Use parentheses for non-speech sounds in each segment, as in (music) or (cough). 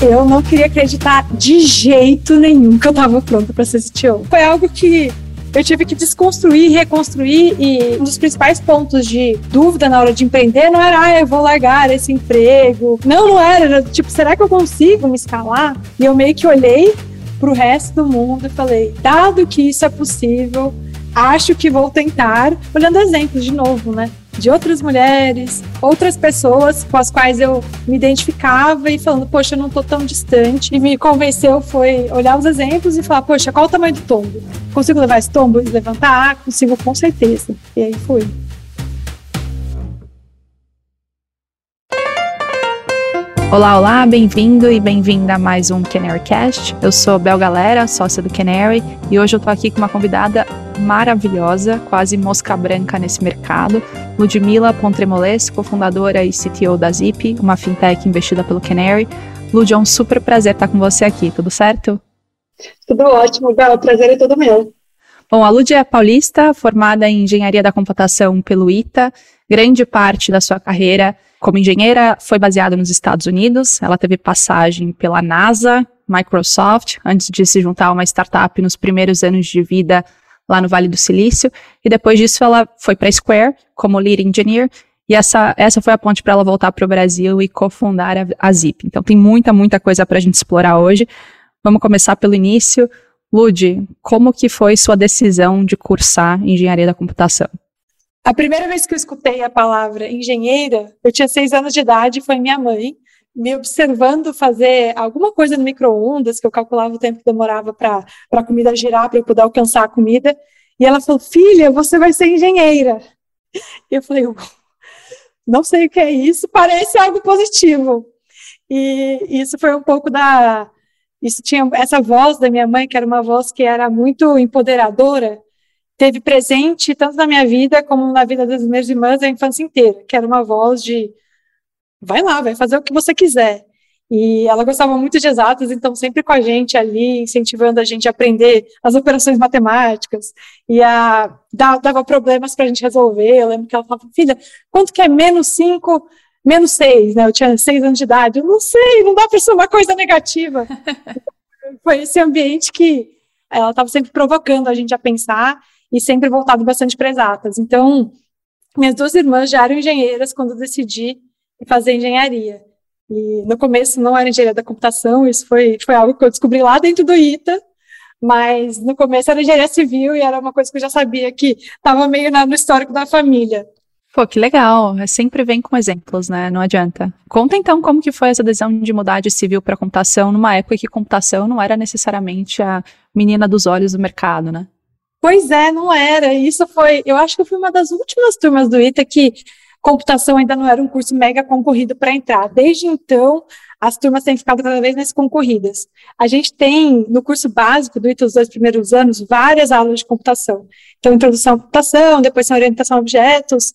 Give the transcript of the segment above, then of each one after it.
eu não queria acreditar de jeito nenhum que eu estava pronta para ser CTO. Foi algo que eu tive que desconstruir, reconstruir e um dos principais pontos de dúvida na hora de empreender não era, ah, eu vou largar esse emprego. Não, não era, era tipo, será que eu consigo me escalar? E eu meio que olhei para o resto do mundo e falei, dado que isso é possível, acho que vou tentar, olhando exemplos de novo, né? De outras mulheres, outras pessoas com as quais eu me identificava e falando, poxa, eu não tô tão distante. E me convenceu foi olhar os exemplos e falar, poxa, qual o tamanho do tombo? Consigo levar esse tombo e levantar? Ah, consigo com certeza. E aí fui. Olá, olá, bem-vindo e bem-vinda a mais um Canarycast. Eu sou Bel Galera, sócia do Canary, e hoje eu tô aqui com uma convidada maravilhosa, quase mosca branca nesse mercado, Ludmila Pontremolesco, cofundadora e CTO da Zip, uma fintech investida pelo Canary. Lud, é um super prazer estar com você aqui, tudo certo? Tudo ótimo, Bel, o prazer é todo meu. Bom, a Lud é paulista, formada em engenharia da computação pelo ITA, grande parte da sua carreira como engenheira, foi baseada nos Estados Unidos. Ela teve passagem pela NASA, Microsoft, antes de se juntar a uma startup nos primeiros anos de vida lá no Vale do Silício. E depois disso, ela foi para Square como lead engineer. E essa, essa foi a ponte para ela voltar para o Brasil e cofundar a, a Zip. Então, tem muita, muita coisa para a gente explorar hoje. Vamos começar pelo início. Lud, como que foi sua decisão de cursar engenharia da computação? A primeira vez que eu escutei a palavra engenheira, eu tinha seis anos de idade, foi minha mãe me observando fazer alguma coisa no micro-ondas, que eu calculava o tempo que demorava para a comida girar, para eu poder alcançar a comida. E ela falou: Filha, você vai ser engenheira. E eu falei: Não sei o que é isso, parece algo positivo. E isso foi um pouco da. Isso tinha essa voz da minha mãe, que era uma voz que era muito empoderadora, teve presente tanto na minha vida como na vida das minhas irmãs a infância inteira, que era uma voz de vai lá, vai fazer o que você quiser. E ela gostava muito de exatas, então sempre com a gente ali, incentivando a gente a aprender as operações matemáticas, e a, dava problemas para a gente resolver. Eu lembro que ela falava, filha, quanto que é menos 5, menos 6? Né? Eu tinha 6 anos de idade. Eu não sei, não dá para ser uma coisa negativa. (laughs) Foi esse ambiente que ela estava sempre provocando a gente a pensar e sempre voltado bastante para exatas. Então, minhas duas irmãs já eram engenheiras quando eu decidi fazer engenharia. E no começo não era engenharia da computação, isso foi, foi algo que eu descobri lá dentro do ITA, mas no começo era engenharia civil e era uma coisa que eu já sabia que estava meio na, no histórico da família. Pô, que legal. É, sempre vem com exemplos, né? Não adianta. Conta então como que foi essa decisão de mudar de civil para computação numa época que computação não era necessariamente a menina dos olhos do mercado, né? Pois é, não era. Isso foi, eu acho que eu fui uma das últimas turmas do ITA que computação ainda não era um curso mega concorrido para entrar. Desde então, as turmas têm ficado cada vez mais concorridas. A gente tem, no curso básico do ITA, os dois primeiros anos, várias aulas de computação. Então, introdução à computação, depois tem orientação a objetos.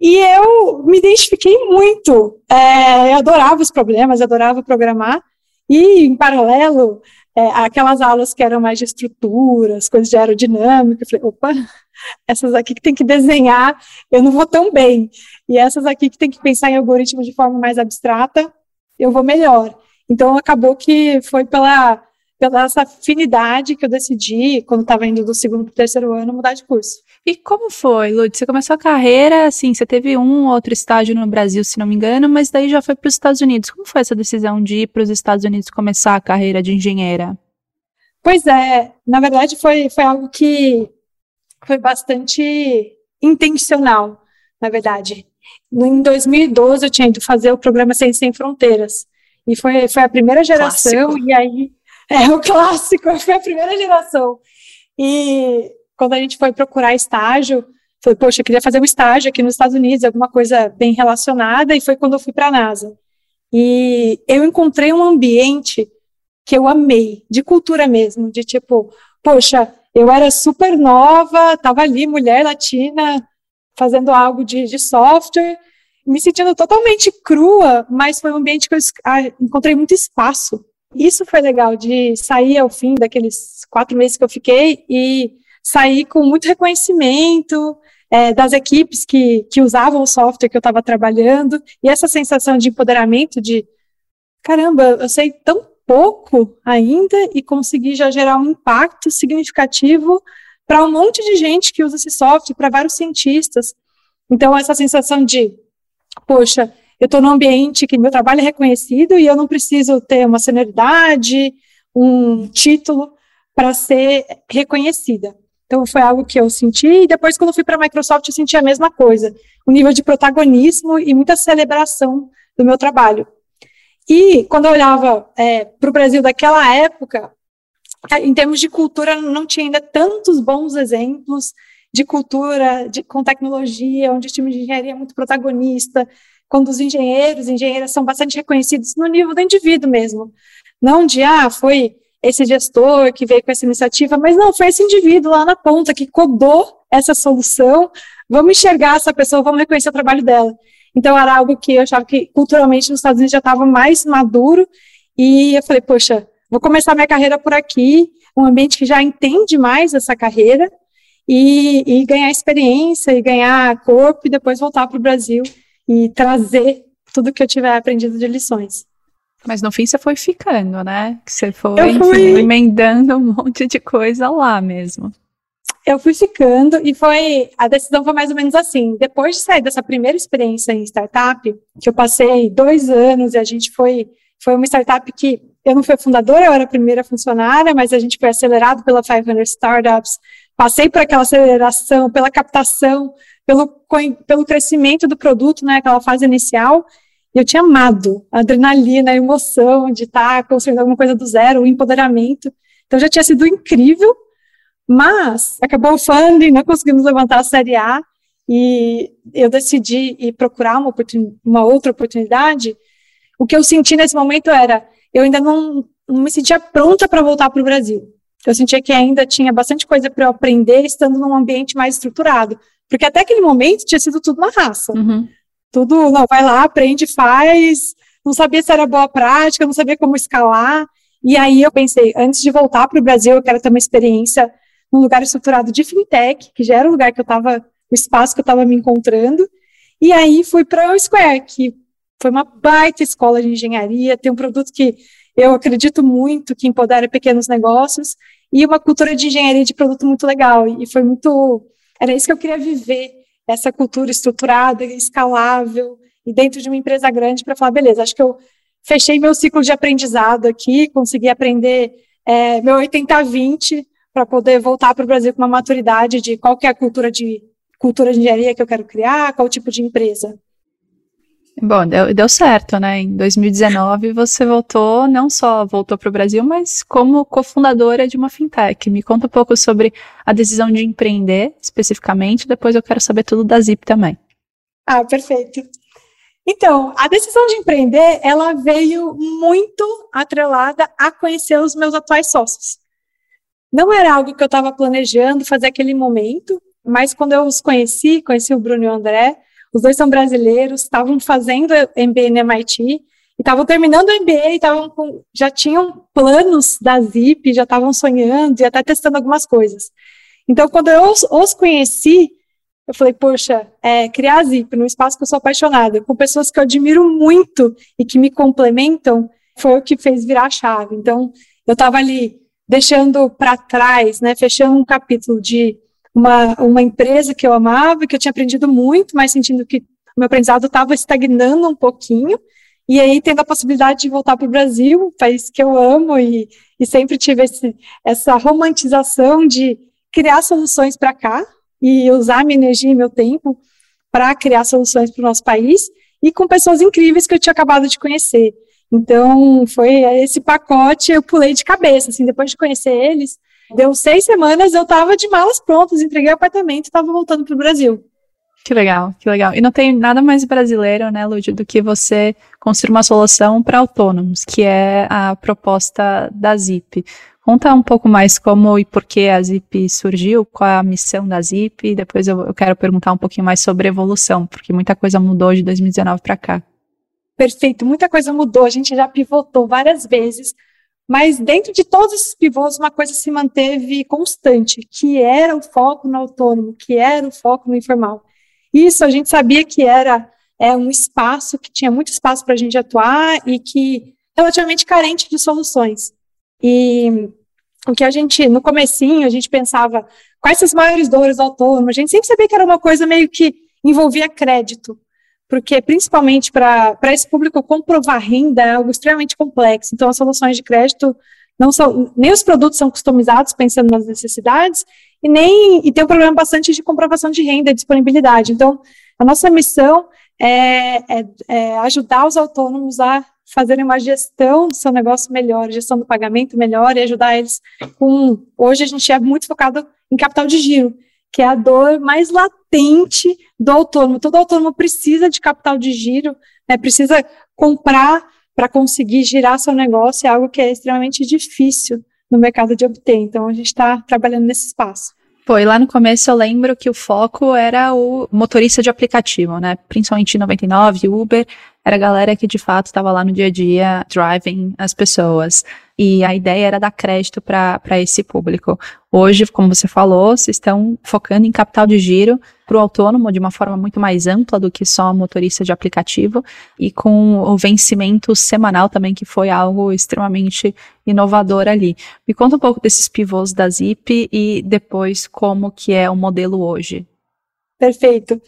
E eu me identifiquei muito. É, eu adorava os problemas, adorava programar. E, em paralelo, é, aquelas aulas que eram mais de estruturas, coisas de aerodinâmica, eu falei, opa, (laughs) essas aqui que tem que desenhar, eu não vou tão bem. E essas aqui que tem que pensar em algoritmo de forma mais abstrata, eu vou melhor. Então, acabou que foi pela, pela essa afinidade que eu decidi, quando estava indo do segundo para o terceiro ano, mudar de curso. E como foi, Lud? Você começou a carreira, assim, você teve um outro estágio no Brasil, se não me engano, mas daí já foi para os Estados Unidos. Como foi essa decisão de ir para os Estados Unidos começar a carreira de engenheira? Pois é, na verdade foi, foi algo que foi bastante intencional, na verdade. Em 2012 eu tinha ido fazer o programa Ciência Sem Fronteiras. E foi, foi a primeira geração, clássico. e aí. (laughs) É o clássico, foi a primeira geração. E quando a gente foi procurar estágio, falei, poxa, eu queria fazer um estágio aqui nos Estados Unidos, alguma coisa bem relacionada, e foi quando eu fui para a NASA. E eu encontrei um ambiente que eu amei, de cultura mesmo, de tipo, poxa, eu era super nova, estava ali, mulher latina, fazendo algo de, de software, me sentindo totalmente crua, mas foi um ambiente que eu encontrei muito espaço. Isso foi legal, de sair ao fim daqueles quatro meses que eu fiquei e saí com muito reconhecimento é, das equipes que, que usavam o software que eu estava trabalhando, e essa sensação de empoderamento de caramba, eu sei tão pouco ainda e consegui já gerar um impacto significativo para um monte de gente que usa esse software, para vários cientistas. Então, essa sensação de, poxa, eu estou num ambiente que meu trabalho é reconhecido e eu não preciso ter uma senioridade, um título para ser reconhecida. Então, foi algo que eu senti, e depois, quando fui para a Microsoft, eu senti a mesma coisa, um nível de protagonismo e muita celebração do meu trabalho. E, quando eu olhava é, para o Brasil daquela época, em termos de cultura, não tinha ainda tantos bons exemplos de cultura de, com tecnologia, onde o time de engenharia é muito protagonista, quando os engenheiros e engenheiras são bastante reconhecidos no nível do indivíduo mesmo. Não de, ah, foi esse gestor que veio com essa iniciativa, mas não, foi esse indivíduo lá na ponta que codou essa solução, vamos enxergar essa pessoa, vamos reconhecer o trabalho dela. Então, era algo que eu achava que culturalmente nos Estados Unidos já estava mais maduro, e eu falei, poxa, vou começar minha carreira por aqui, um ambiente que já entende mais essa carreira, e, e ganhar experiência, e ganhar corpo, e depois voltar para o Brasil e trazer tudo que eu tiver aprendido de lições. Mas no fim você foi ficando, né? Que você foi fui... emendando um monte de coisa lá mesmo. Eu fui ficando e foi a decisão foi mais ou menos assim. Depois de sair dessa primeira experiência em startup, que eu passei dois anos e a gente foi foi uma startup que eu não fui fundadora, eu era a primeira funcionária, mas a gente foi acelerado pela 500 Startups. Passei por aquela aceleração, pela captação, pelo, pelo crescimento do produto, né, aquela fase inicial. E eu tinha amado a adrenalina, a emoção de estar construindo alguma coisa do zero, o empoderamento. Então já tinha sido incrível, mas acabou o funding, não conseguimos levantar a série A e eu decidi ir procurar uma, uma outra oportunidade. O que eu senti nesse momento era, eu ainda não, não me sentia pronta para voltar para o Brasil. Eu sentia que ainda tinha bastante coisa para eu aprender estando num ambiente mais estruturado. Porque até aquele momento tinha sido tudo na raça. Uhum. Tudo, não, vai lá, aprende, faz. Não sabia se era boa prática, não sabia como escalar. E aí eu pensei, antes de voltar para o Brasil, eu quero ter uma experiência num lugar estruturado de fintech, que já era o lugar que eu estava, o espaço que eu estava me encontrando. E aí fui para o Square, que foi uma baita escola de engenharia, tem um produto que eu acredito muito que empodera pequenos negócios e uma cultura de engenharia de produto muito legal. E foi muito era isso que eu queria viver, essa cultura estruturada, escalável, e dentro de uma empresa grande para falar, beleza, acho que eu fechei meu ciclo de aprendizado aqui, consegui aprender é, meu 80-20 para poder voltar para o Brasil com uma maturidade de qual que é a cultura de cultura de engenharia que eu quero criar, qual tipo de empresa. Bom, deu, deu certo, né? Em 2019 você voltou, não só voltou para o Brasil, mas como cofundadora de uma fintech. Me conta um pouco sobre a decisão de empreender, especificamente, depois eu quero saber tudo da Zip também. Ah, perfeito. Então, a decisão de empreender, ela veio muito atrelada a conhecer os meus atuais sócios. Não era algo que eu estava planejando fazer aquele momento, mas quando eu os conheci, conheci o Bruno e o André, os dois são brasileiros, estavam fazendo MBA no MIT, e estavam terminando o MBA, e com, já tinham planos da Zip, já estavam sonhando e até testando algumas coisas. Então, quando eu os, os conheci, eu falei, poxa, é, criar a Zip num espaço que eu sou apaixonada, com pessoas que eu admiro muito e que me complementam, foi o que fez virar a chave. Então, eu estava ali deixando para trás, né, fechando um capítulo de uma, uma empresa que eu amava, que eu tinha aprendido muito, mas sentindo que o meu aprendizado estava estagnando um pouquinho, e aí tendo a possibilidade de voltar para o Brasil, país que eu amo e, e sempre tive esse, essa romantização de criar soluções para cá e usar minha energia e meu tempo para criar soluções para o nosso país e com pessoas incríveis que eu tinha acabado de conhecer. Então, foi esse pacote, eu pulei de cabeça, assim, depois de conhecer eles, Deu seis semanas, eu estava de malas prontas, entreguei o apartamento e estava voltando para o Brasil. Que legal, que legal. E não tem nada mais brasileiro, né, Lud, do que você construir uma solução para autônomos, que é a proposta da Zip. Conta um pouco mais como e por que a Zip surgiu, qual é a missão da Zip, e depois eu, eu quero perguntar um pouquinho mais sobre evolução, porque muita coisa mudou de 2019 para cá. Perfeito, muita coisa mudou, a gente já pivotou várias vezes, mas dentro de todos esses pivôs, uma coisa se manteve constante, que era o foco no autônomo, que era o foco no informal. Isso a gente sabia que era é, um espaço que tinha muito espaço para a gente atuar e que relativamente carente de soluções. E o que a gente, no comecinho, a gente pensava, quais as maiores dores do autônomo? A gente sempre sabia que era uma coisa meio que envolvia crédito, porque principalmente para esse público comprovar renda é algo extremamente complexo. Então, as soluções de crédito não são, nem os produtos são customizados pensando nas necessidades, e nem, e tem um problema bastante de comprovação de renda e disponibilidade. Então, a nossa missão é, é, é ajudar os autônomos a fazerem uma gestão do seu negócio melhor, gestão do pagamento melhor e ajudar eles com. Hoje a gente é muito focado em capital de giro, que é a dor mais latente do autônomo. Todo autônomo precisa de capital de giro, né, precisa comprar para conseguir girar seu negócio, é algo que é extremamente difícil no mercado de obter. Então, a gente está trabalhando nesse espaço. Pô, e lá no começo eu lembro que o foco era o motorista de aplicativo, né? Principalmente 99, Uber, era a galera que de fato estava lá no dia a dia driving as pessoas. E a ideia era dar crédito para esse público. Hoje, como você falou, vocês estão focando em capital de giro para o autônomo de uma forma muito mais ampla do que só motorista de aplicativo e com o vencimento semanal também, que foi algo extremamente inovador ali. Me conta um pouco desses pivôs da Zip e depois como que é o modelo hoje. Perfeito.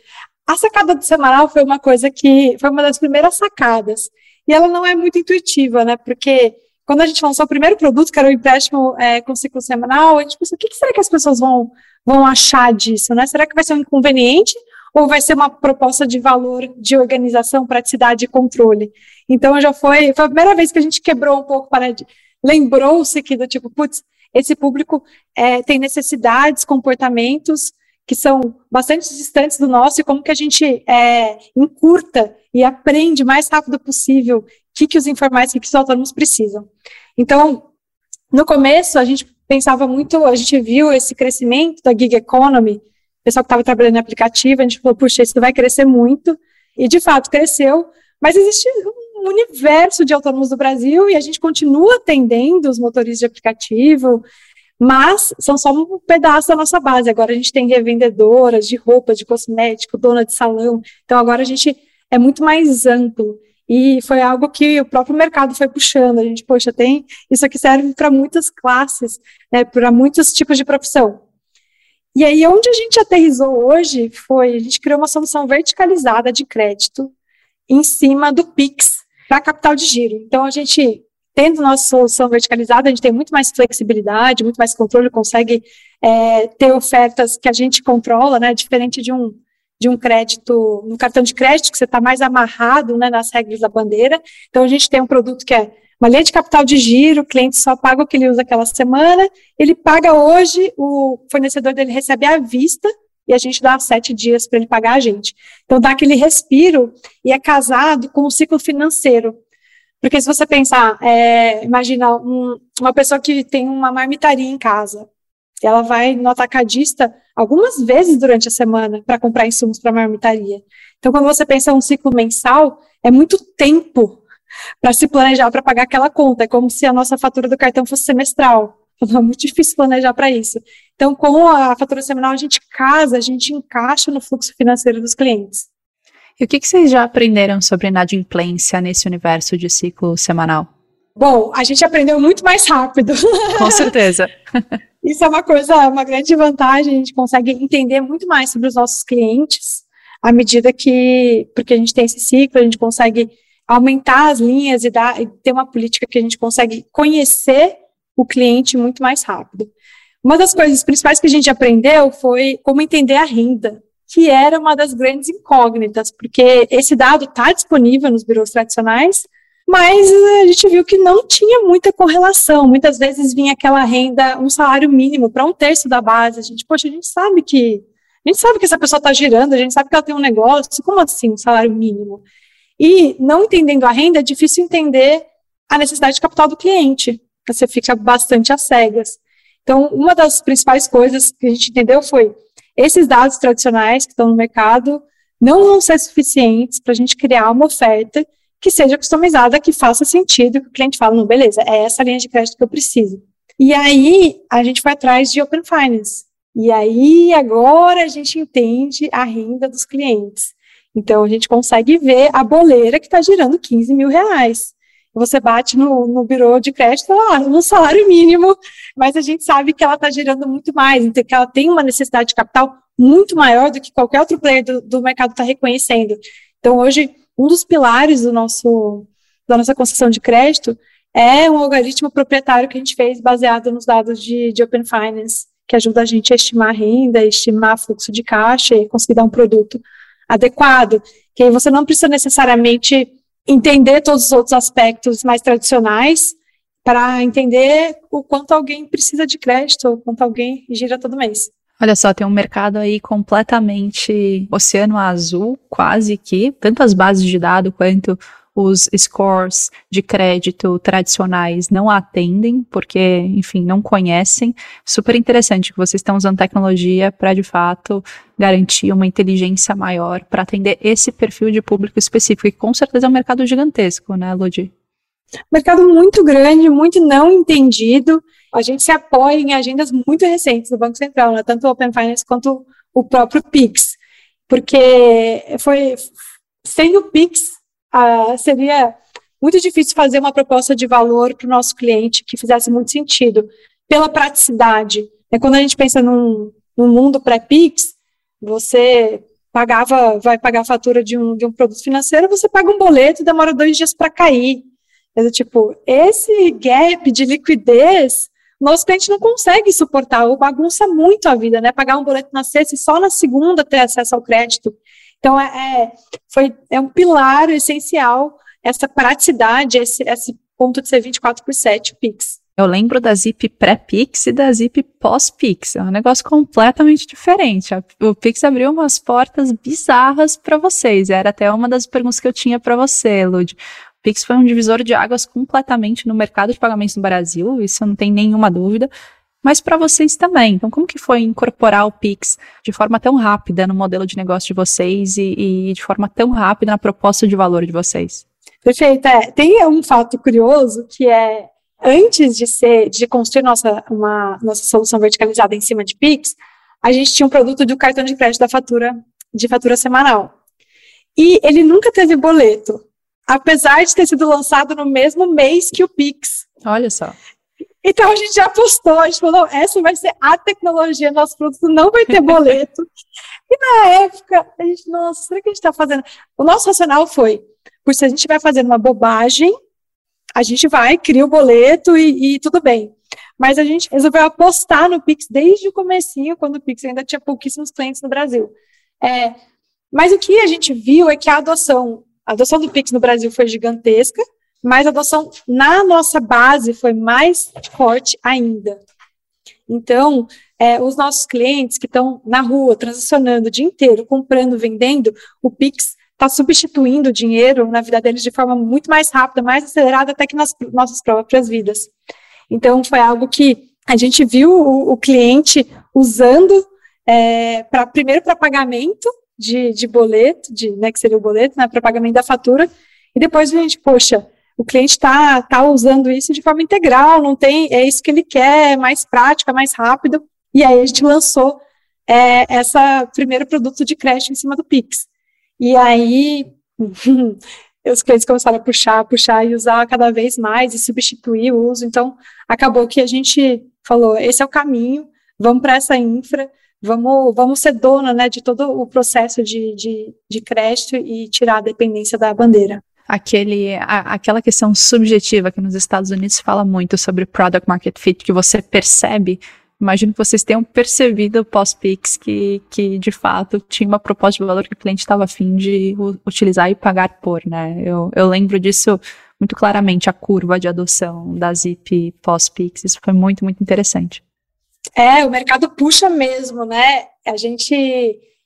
A sacada do semanal foi uma coisa que foi uma das primeiras sacadas. E ela não é muito intuitiva, né? Porque quando a gente lançou o primeiro produto, que era o empréstimo é, com ciclo semanal, a gente pensou, o que, que será que as pessoas vão, vão achar disso, né? Será que vai ser um inconveniente ou vai ser uma proposta de valor de organização, praticidade e controle? Então, já foi, foi a primeira vez que a gente quebrou um pouco, para lembrou-se que do tipo, putz, esse público é, tem necessidades, comportamentos que são bastante distantes do nosso e como que a gente é, encurta e aprende mais rápido possível que, que os informais, o que, que os autônomos precisam. Então, no começo, a gente pensava muito, a gente viu esse crescimento da gig economy, o pessoal que estava trabalhando em aplicativo, a gente falou, puxa, isso vai crescer muito, e de fato cresceu, mas existe um universo de autônomos do Brasil e a gente continua atendendo os motoristas de aplicativo, mas são só um pedaço da nossa base. Agora a gente tem revendedoras de roupa, de cosmético, dona de salão. Então agora a gente é muito mais amplo. E foi algo que o próprio mercado foi puxando. A gente, poxa, tem isso aqui serve para muitas classes, né, para muitos tipos de profissão. E aí, onde a gente aterrizou hoje foi a gente criou uma solução verticalizada de crédito em cima do Pix para capital de giro. Então, a gente tendo nossa solução verticalizada, a gente tem muito mais flexibilidade, muito mais controle, consegue é, ter ofertas que a gente controla, né, diferente de um, de um crédito, no cartão de crédito, que você está mais amarrado né, nas regras da bandeira. Então, a gente tem um produto que é uma linha de capital de giro, o cliente só paga o que ele usa aquela semana, ele paga hoje, o fornecedor dele recebe à vista, e a gente dá sete dias para ele pagar a gente. Então, dá aquele respiro e é casado com o ciclo financeiro. Porque se você pensar, é, imagina um, uma pessoa que tem uma marmitaria em casa, ela vai no atacadista algumas vezes durante a semana para comprar insumos para marmitaria. Então, quando você pensa um ciclo mensal, é muito tempo para se planejar para pagar aquela conta. É como se a nossa fatura do cartão fosse semestral. É muito difícil planejar para isso. Então, com a fatura semanal, a gente casa, a gente encaixa no fluxo financeiro dos clientes. E o que, que vocês já aprenderam sobre inadimplência nesse universo de ciclo semanal? Bom, a gente aprendeu muito mais rápido. Com (laughs) certeza. Isso é uma coisa, uma grande vantagem, a gente consegue entender muito mais sobre os nossos clientes à medida que, porque a gente tem esse ciclo, a gente consegue aumentar as linhas e, dar, e ter uma política que a gente consegue conhecer o cliente muito mais rápido. Uma das coisas principais que a gente aprendeu foi como entender a renda que era uma das grandes incógnitas, porque esse dado está disponível nos birôs tradicionais, mas a gente viu que não tinha muita correlação. Muitas vezes vinha aquela renda, um salário mínimo para um terço da base. A gente, poxa, a gente sabe que a gente sabe que essa pessoa está girando, a gente sabe que ela tem um negócio. Como assim, um salário mínimo? E não entendendo a renda, é difícil entender a necessidade de capital do cliente. Você fica bastante às cegas. Então, uma das principais coisas que a gente entendeu foi esses dados tradicionais que estão no mercado não vão ser suficientes para a gente criar uma oferta que seja customizada, que faça sentido, que o cliente fala, não, beleza, é essa linha de crédito que eu preciso. E aí, a gente foi atrás de Open Finance. E aí, agora a gente entende a renda dos clientes. Então, a gente consegue ver a boleira que está girando 15 mil reais. você bate no, no birô de crédito, ah, no salário mínimo, mas a gente sabe que ela está gerando muito mais, então que ela tem uma necessidade de capital muito maior do que qualquer outro player do, do mercado está reconhecendo. Então, hoje, um dos pilares do nosso, da nossa concessão de crédito é um algoritmo proprietário que a gente fez baseado nos dados de, de Open Finance, que ajuda a gente a estimar renda, estimar fluxo de caixa e conseguir dar um produto adequado. Que aí você não precisa necessariamente entender todos os outros aspectos mais tradicionais para entender o quanto alguém precisa de crédito, o quanto alguém gira todo mês. Olha só, tem um mercado aí completamente oceano azul, quase que, tanto as bases de dados quanto os scores de crédito tradicionais não atendem, porque, enfim, não conhecem. Super interessante que vocês estão usando tecnologia para, de fato, garantir uma inteligência maior para atender esse perfil de público específico, e com certeza é um mercado gigantesco, né, Ludi? Mercado muito grande, muito não entendido. A gente se apoia em agendas muito recentes do Banco Central, né, tanto o Open Finance quanto o próprio PIX, porque foi sem o PIX ah, seria muito difícil fazer uma proposta de valor para o nosso cliente que fizesse muito sentido, pela praticidade. É quando a gente pensa num, num mundo pré-Pix, você pagava, vai pagar a fatura de um, de um produto financeiro, você paga um boleto e demora dois dias para cair. Tipo, esse gap de liquidez, nosso cliente não consegue suportar, ou bagunça muito a vida, né? Pagar um boleto na sexta e só na segunda ter acesso ao crédito. Então, é, é, foi, é um pilar essencial essa praticidade, esse, esse ponto de ser 24 por 7 Pix. Eu lembro da Zip pré-Pix e da Zip pós-Pix. É um negócio completamente diferente. O Pix abriu umas portas bizarras para vocês. Era até uma das perguntas que eu tinha para você, Lud. Pix foi um divisor de águas completamente no mercado de pagamentos no Brasil, isso não tem nenhuma dúvida mas para vocês também. Então, como que foi incorporar o Pix de forma tão rápida no modelo de negócio de vocês e, e de forma tão rápida na proposta de valor de vocês? Perfeito. É, tem um fato curioso que é antes de ser de construir nossa uma nossa solução verticalizada em cima de Pix, a gente tinha um produto do cartão de crédito da fatura de fatura semanal. E ele nunca teve boleto, apesar de ter sido lançado no mesmo mês que o Pix. Olha só. Então a gente já apostou, a gente falou, essa vai ser a tecnologia, nosso produto não vai ter boleto. e na época, a gente, nossa, será que a gente está fazendo? O nosso racional foi, por se a gente vai fazendo uma bobagem, a gente vai, cria o boleto e, e tudo bem. Mas a gente resolveu apostar no Pix desde o comecinho, quando o Pix ainda tinha pouquíssimos clientes no Brasil. É, mas o que a gente viu é que a adoção, a adoção do Pix no Brasil foi gigantesca, mas a adoção na nossa base foi mais forte ainda. Então, é, os nossos clientes que estão na rua, transacionando o dia inteiro, comprando, vendendo, o Pix está substituindo o dinheiro na vida deles de forma muito mais rápida, mais acelerada até que nas nossas próprias vidas. Então, foi algo que a gente viu o, o cliente usando é, pra, primeiro para pagamento de, de boleto, de, né, que seria o boleto, né, para pagamento da fatura, e depois a gente, poxa, o cliente está tá usando isso de forma integral, não tem, é isso que ele quer, é mais prático, é mais rápido. E aí a gente lançou é, essa primeiro produto de crédito em cima do Pix. E aí (laughs) os clientes começaram a puxar, puxar e usar cada vez mais e substituir o uso. Então acabou que a gente falou, esse é o caminho, vamos para essa infra, vamos, vamos ser dona né, de todo o processo de, de, de crédito e tirar a dependência da bandeira aquele, a, aquela questão subjetiva que nos Estados Unidos fala muito sobre product market fit, que você percebe. Imagino que vocês tenham percebido pós-Pix que, que, de fato, tinha uma proposta de valor que o cliente estava afim de utilizar e pagar por, né? Eu, eu lembro disso muito claramente, a curva de adoção da Zip pós-Pix. Isso foi muito, muito interessante. É, o mercado puxa mesmo, né? A gente,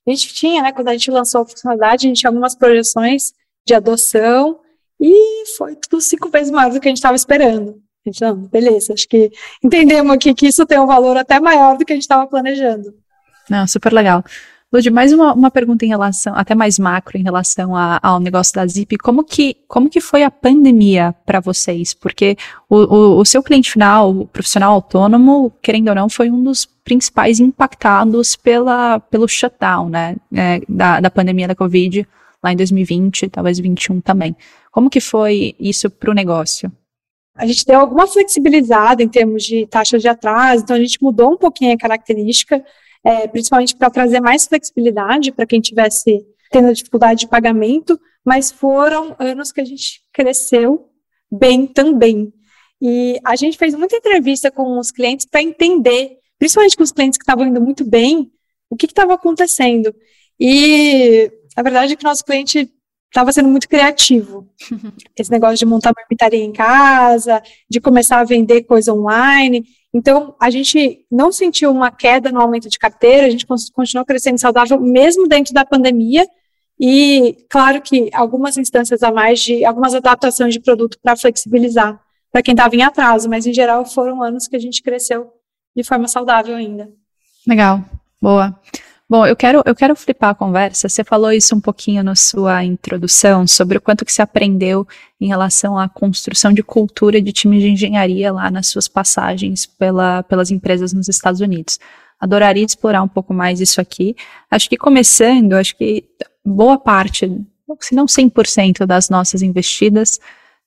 a gente tinha, né, quando a gente lançou a funcionalidade, a gente tinha algumas projeções de adoção e foi tudo cinco vezes mais do que a gente estava esperando. A gente, não, beleza, acho que entendemos aqui que isso tem um valor até maior do que a gente estava planejando. Não, super legal. Lud, mais uma, uma pergunta em relação, até mais macro, em relação a, ao negócio da Zip. Como que, como que foi a pandemia para vocês? Porque o, o, o, seu cliente final, o profissional autônomo, querendo ou não, foi um dos principais impactados pela, pelo shutdown, né, é, da, da pandemia da Covid lá em 2020, talvez 2021 também. Como que foi isso para o negócio? A gente deu alguma flexibilizada em termos de taxas de atraso, então a gente mudou um pouquinho a característica, é, principalmente para trazer mais flexibilidade para quem tivesse tendo dificuldade de pagamento, mas foram anos que a gente cresceu bem também. E a gente fez muita entrevista com os clientes para entender, principalmente com os clientes que estavam indo muito bem, o que estava acontecendo. E a verdade é que nosso cliente estava sendo muito criativo. (laughs) Esse negócio de montar marmitaria em casa, de começar a vender coisa online. Então, a gente não sentiu uma queda no aumento de carteira, a gente continuou crescendo saudável mesmo dentro da pandemia. E, claro que algumas instâncias a mais de algumas adaptações de produto para flexibilizar para quem estava em atraso, mas em geral foram anos que a gente cresceu de forma saudável ainda. Legal, boa. Bom, eu quero, eu quero flipar a conversa. Você falou isso um pouquinho na sua introdução, sobre o quanto que se aprendeu em relação à construção de cultura de time de engenharia lá nas suas passagens pela, pelas empresas nos Estados Unidos. Adoraria explorar um pouco mais isso aqui. Acho que começando, acho que boa parte, se não 100% das nossas investidas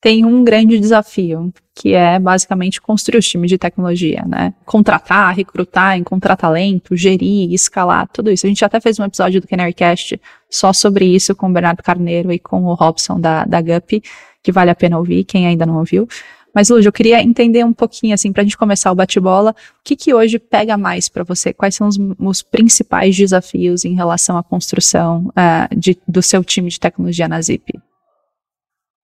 tem um grande desafio, que é basicamente construir os times de tecnologia, né? Contratar, recrutar, encontrar talento, gerir, escalar, tudo isso. A gente até fez um episódio do Canarycast só sobre isso com o Bernardo Carneiro e com o Robson da, da GUP, que vale a pena ouvir, quem ainda não ouviu. Mas, Lúcio, eu queria entender um pouquinho, assim, para a gente começar o bate-bola, o que, que hoje pega mais para você? Quais são os, os, principais desafios em relação à construção uh, de, do seu time de tecnologia na Zip?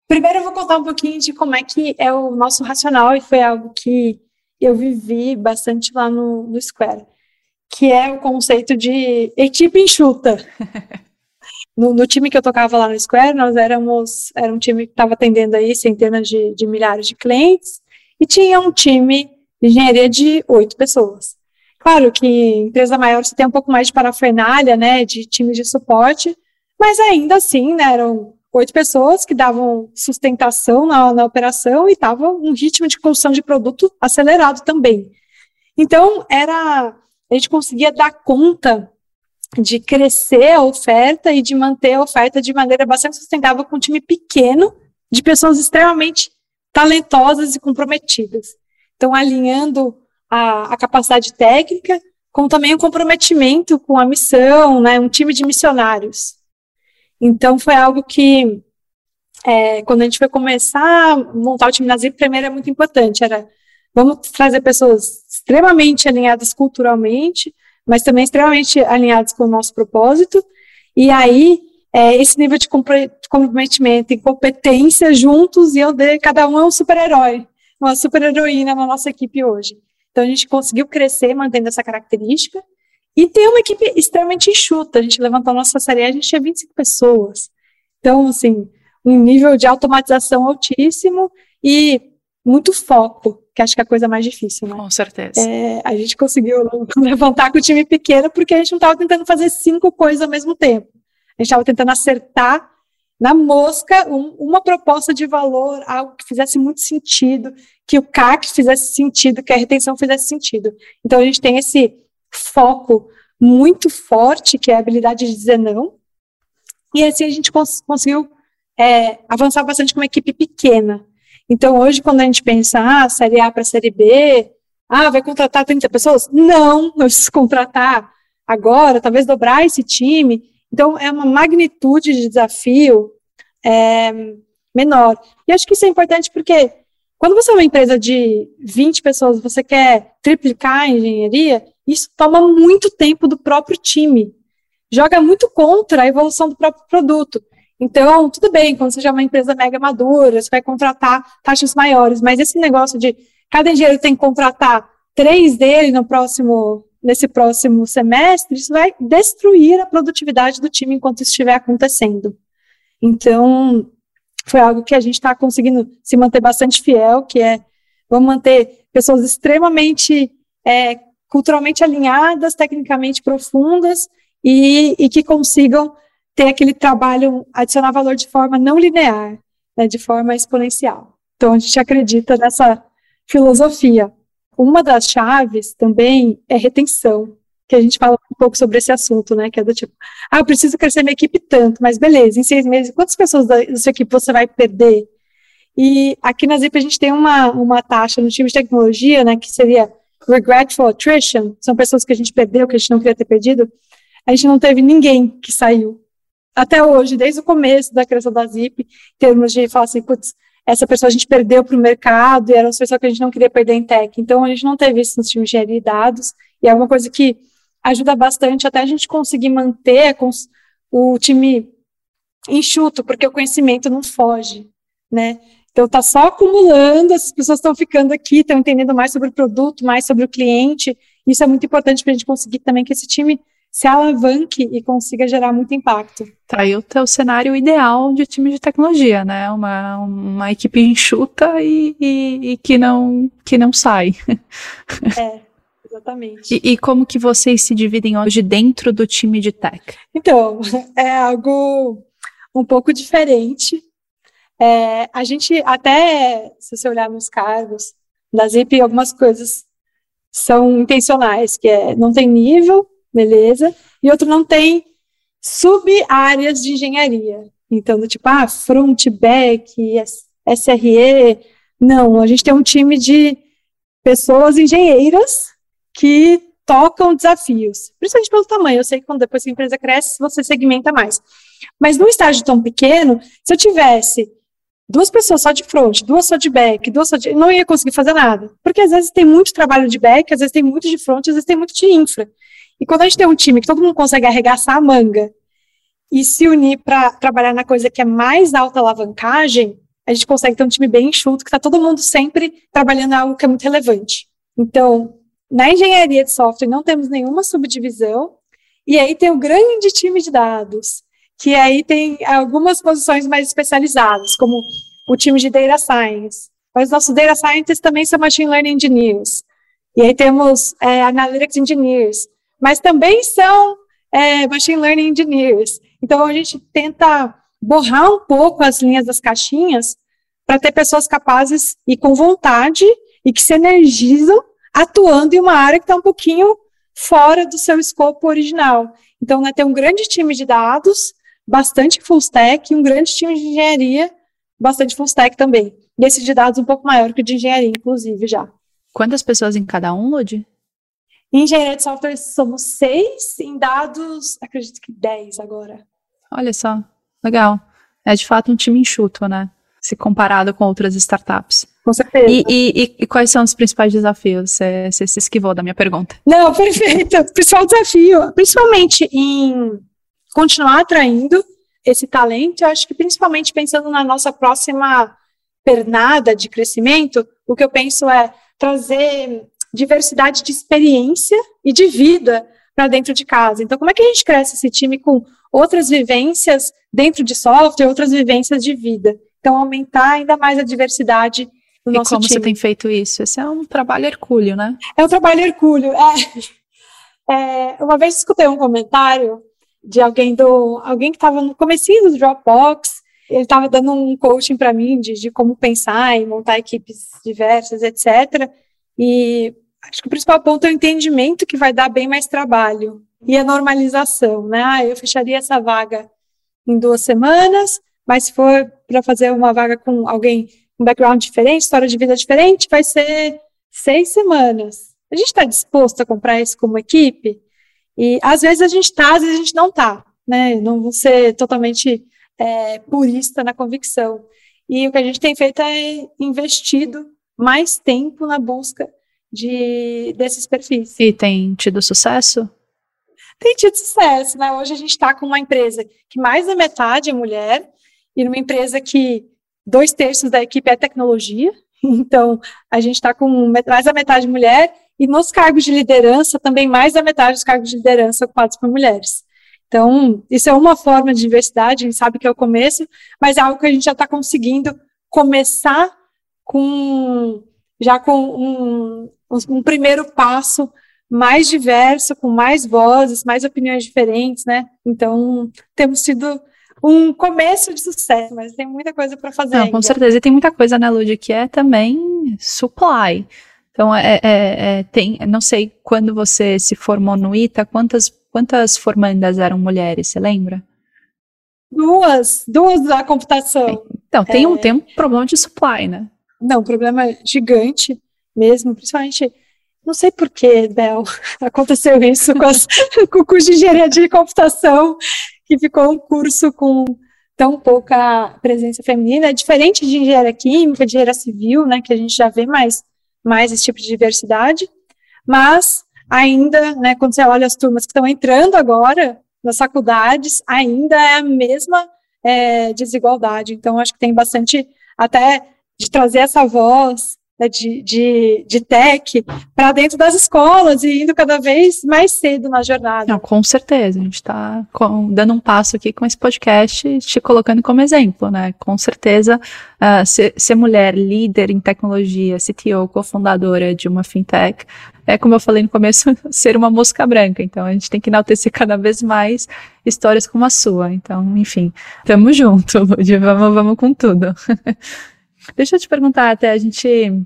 Primeiro eu vou contar um pouquinho de como é que é o nosso racional e foi algo que eu vivi bastante lá no, no Square, que é o conceito de equipe enxuta. (laughs) no, no, time que eu tocava lá no Square, nós éramos, era um time que estava atendendo aí centenas de, de milhares de clientes e tinha um time de engenharia de oito pessoas. Claro que em empresa maior você tem um pouco mais de parafernália, né, de times de suporte, mas ainda assim, né, eram oito pessoas que davam sustentação na, na operação e estavam um ritmo de construção de produto acelerado também. Então, era a gente conseguia dar conta de crescer a oferta e de manter a oferta de maneira bastante sustentável com um time pequeno de pessoas extremamente talentosas e comprometidas. Então, alinhando a, a capacidade técnica com também o comprometimento com a missão, né, um time de missionários. Então, foi algo que, é, quando a gente foi começar a montar o time na primeiro é muito importante, era, vamos trazer pessoas extremamente alinhadas culturalmente, mas também extremamente alinhadas com o nosso propósito, e aí, é, esse nível de comprometimento e competência juntos, e eu dei, cada um é um super-herói, uma super-heroína na nossa equipe hoje. Então, a gente conseguiu crescer mantendo essa característica, e tem uma equipe extremamente enxuta. A gente levantou a nossa série, a gente tinha 25 pessoas. Então, assim, um nível de automatização altíssimo e muito foco, que acho que é a coisa mais difícil, né? Com certeza. É, a gente conseguiu (laughs) levantar com o time pequeno porque a gente não estava tentando fazer cinco coisas ao mesmo tempo. A gente estava tentando acertar na mosca um, uma proposta de valor, algo que fizesse muito sentido, que o CAC fizesse sentido, que a retenção fizesse sentido. Então a gente tem esse foco muito forte, que é a habilidade de dizer não. E assim a gente cons conseguiu é, avançar bastante com uma equipe pequena. Então, hoje, quando a gente pensa, ah, série A para série B, ah, vai contratar 30 pessoas? Não, (laughs) eu preciso contratar agora, talvez dobrar esse time. Então, é uma magnitude de desafio é, menor. E acho que isso é importante porque quando você é uma empresa de 20 pessoas, você quer triplicar a engenharia, isso toma muito tempo do próprio time. Joga muito contra a evolução do próprio produto. Então, tudo bem, quando você já é uma empresa mega madura, você vai contratar taxas maiores, mas esse negócio de cada engenheiro tem que contratar três dele no próximo, nesse próximo semestre, isso vai destruir a produtividade do time enquanto isso estiver acontecendo. Então, foi algo que a gente está conseguindo se manter bastante fiel, que é vamos manter pessoas extremamente é, culturalmente alinhadas, tecnicamente profundas e, e que consigam ter aquele trabalho, adicionar valor de forma não linear, né, de forma exponencial. Então, a gente acredita nessa filosofia. Uma das chaves também é retenção. que a gente fala um pouco sobre esse assunto, né? Que é do tipo, ah, eu preciso crescer minha equipe tanto, mas beleza, em seis meses, quantas pessoas da, da sua equipe você vai perder? E aqui na Zip a gente tem uma, uma taxa no time de tecnologia, né, que seria regretful attrition, são pessoas que a gente perdeu, que a gente não queria ter perdido. A gente não teve ninguém que saiu. Até hoje, desde o começo da criação da Zip, em termos de falar assim, putz, essa pessoa a gente perdeu para o mercado e era uma pessoa que a gente não queria perder em tech. Então, a gente não teve isso nos times de engenharia de dados, e é uma coisa que ajuda bastante até a gente conseguir manter o time enxuto, porque o conhecimento não foge, né? Então, está só acumulando, as pessoas estão ficando aqui, estão entendendo mais sobre o produto, mais sobre o cliente. Isso é muito importante para a gente conseguir também que esse time se alavanque e consiga gerar muito impacto. Tá aí o teu cenário ideal de time de tecnologia, né? Uma, uma equipe enxuta e, e, e que, não, que não sai. É, (laughs) exatamente. E, e, como que vocês se dividem hoje dentro do time de tech? Então, (laughs) é algo um pouco diferente. É, a gente até, se você olhar nos cargos da Zip, algumas coisas são intencionais, que é não tem nível, beleza? E outro não tem sub-áreas de engenharia. Então, do tipo, ah, front, back, SRE. Não, a gente tem um time de pessoas engenheiras que tocam desafios, principalmente pelo tamanho. Eu sei que quando depois que a empresa cresce, você segmenta mais. Mas num estágio tão pequeno, se eu tivesse duas pessoas só de front, duas só de back, duas só de. não ia conseguir fazer nada. Porque às vezes tem muito trabalho de back, às vezes tem muito de front, às vezes tem muito de infra. E quando a gente tem um time que todo mundo consegue arregaçar a manga e se unir para trabalhar na coisa que é mais alta alavancagem, a gente consegue ter um time bem enxuto, que está todo mundo sempre trabalhando algo que é muito relevante. Então, na engenharia de software não temos nenhuma subdivisão, e aí tem o grande time de dados, que aí tem algumas posições mais especializadas, como o time de Data Science. Mas nossos Data Scientists também são Machine Learning Engineers. E aí temos é, Analytics Engineers mas também são é, machine learning engineers. Então a gente tenta borrar um pouco as linhas das caixinhas para ter pessoas capazes e com vontade e que se energizam atuando em uma área que está um pouquinho fora do seu escopo original. Então, né, tem um grande time de dados, bastante full stack, e um grande time de engenharia, bastante full stack também. E esse de dados um pouco maior que o de engenharia, inclusive, já. Quantas pessoas em cada um, Lud? Em engenharia de software somos seis, em dados, acredito que dez agora. Olha só, legal. É de fato um time enxuto, né? Se comparado com outras startups. Com certeza. E, e, e quais são os principais desafios? Você, você se esquivou da minha pergunta. Não, (laughs) perfeito. O principal desafio, principalmente em continuar atraindo esse talento, eu acho que principalmente pensando na nossa próxima pernada de crescimento, o que eu penso é trazer diversidade de experiência e de vida para dentro de casa. Então, como é que a gente cresce esse time com outras vivências dentro de software, outras vivências de vida? Então, aumentar ainda mais a diversidade do e nosso como time. você tem feito isso? Esse é um trabalho hercúleo, né? É um trabalho hercúleo. É, é, uma vez escutei um comentário de alguém do alguém que estava no comecinho do Dropbox, ele estava dando um coaching para mim de, de como pensar e montar equipes diversas, etc. E acho que o principal ponto é o entendimento que vai dar bem mais trabalho e a normalização, né? Ah, eu fecharia essa vaga em duas semanas, mas se for para fazer uma vaga com alguém com background diferente, história de vida diferente, vai ser seis semanas. A gente está disposto a comprar isso como equipe? E às vezes a gente está, às vezes a gente não está, né? Não vou ser totalmente é, purista na convicção. E o que a gente tem feito é investido mais tempo na busca de desses perfis. E tem tido sucesso? Tem tido sucesso, né? Hoje a gente está com uma empresa que mais da metade é mulher e numa empresa que dois terços da equipe é tecnologia. (laughs) Então a gente está com mais da metade mulher e nos cargos de liderança também mais da metade dos cargos de liderança ocupados por mulheres. Então, isso é uma forma de diversidade, a gente sabe que é o começo, mas é algo que a gente já está conseguindo começar com já com um, um primeiro passo mais diverso, com mais vozes, mais opiniões diferentes, né? Então, temos sido um começo de sucesso, mas tem muita coisa para fazer. Não, ainda. com certeza. E tem muita coisa, né, Lud, que é também supply. Então, é, é, é, tem, não sei quando você se formou no ITA, quantas, quantas formandas eram mulheres, você lembra? Duas, duas da computação. Então, tem, um, é. tem um problema de supply, né? Não, um problema gigante mesmo, principalmente não sei por que, Bel, (laughs) aconteceu isso com, as, (laughs) com o curso de engenharia de computação, que ficou um curso com tão pouca presença feminina. É diferente de engenharia química, de engenharia civil, né, que a gente já vê mais, mais esse tipo de diversidade. Mas ainda, né, quando você olha as turmas que estão entrando agora nas faculdades, ainda é a mesma é, desigualdade. Então, acho que tem bastante até de trazer essa voz de, de, de tech para dentro das escolas e indo cada vez mais cedo na jornada. Não, com certeza, a gente está dando um passo aqui com esse podcast, te colocando como exemplo, né? Com certeza, uh, ser, ser mulher líder em tecnologia, CTO, cofundadora de uma fintech, é como eu falei no começo, (laughs) ser uma mosca branca. Então a gente tem que enaltecer cada vez mais histórias como a sua. Então, enfim, tamo junto, Lud, vamos, vamos com tudo. (laughs) Deixa eu te perguntar, até a gente